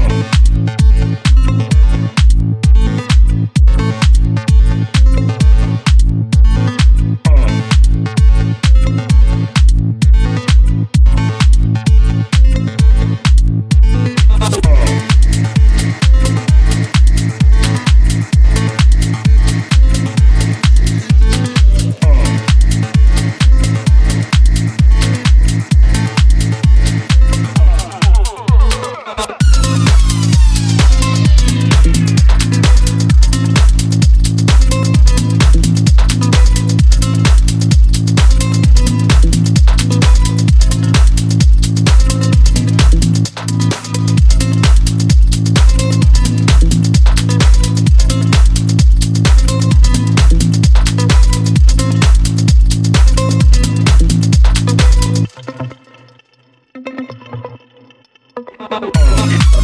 Música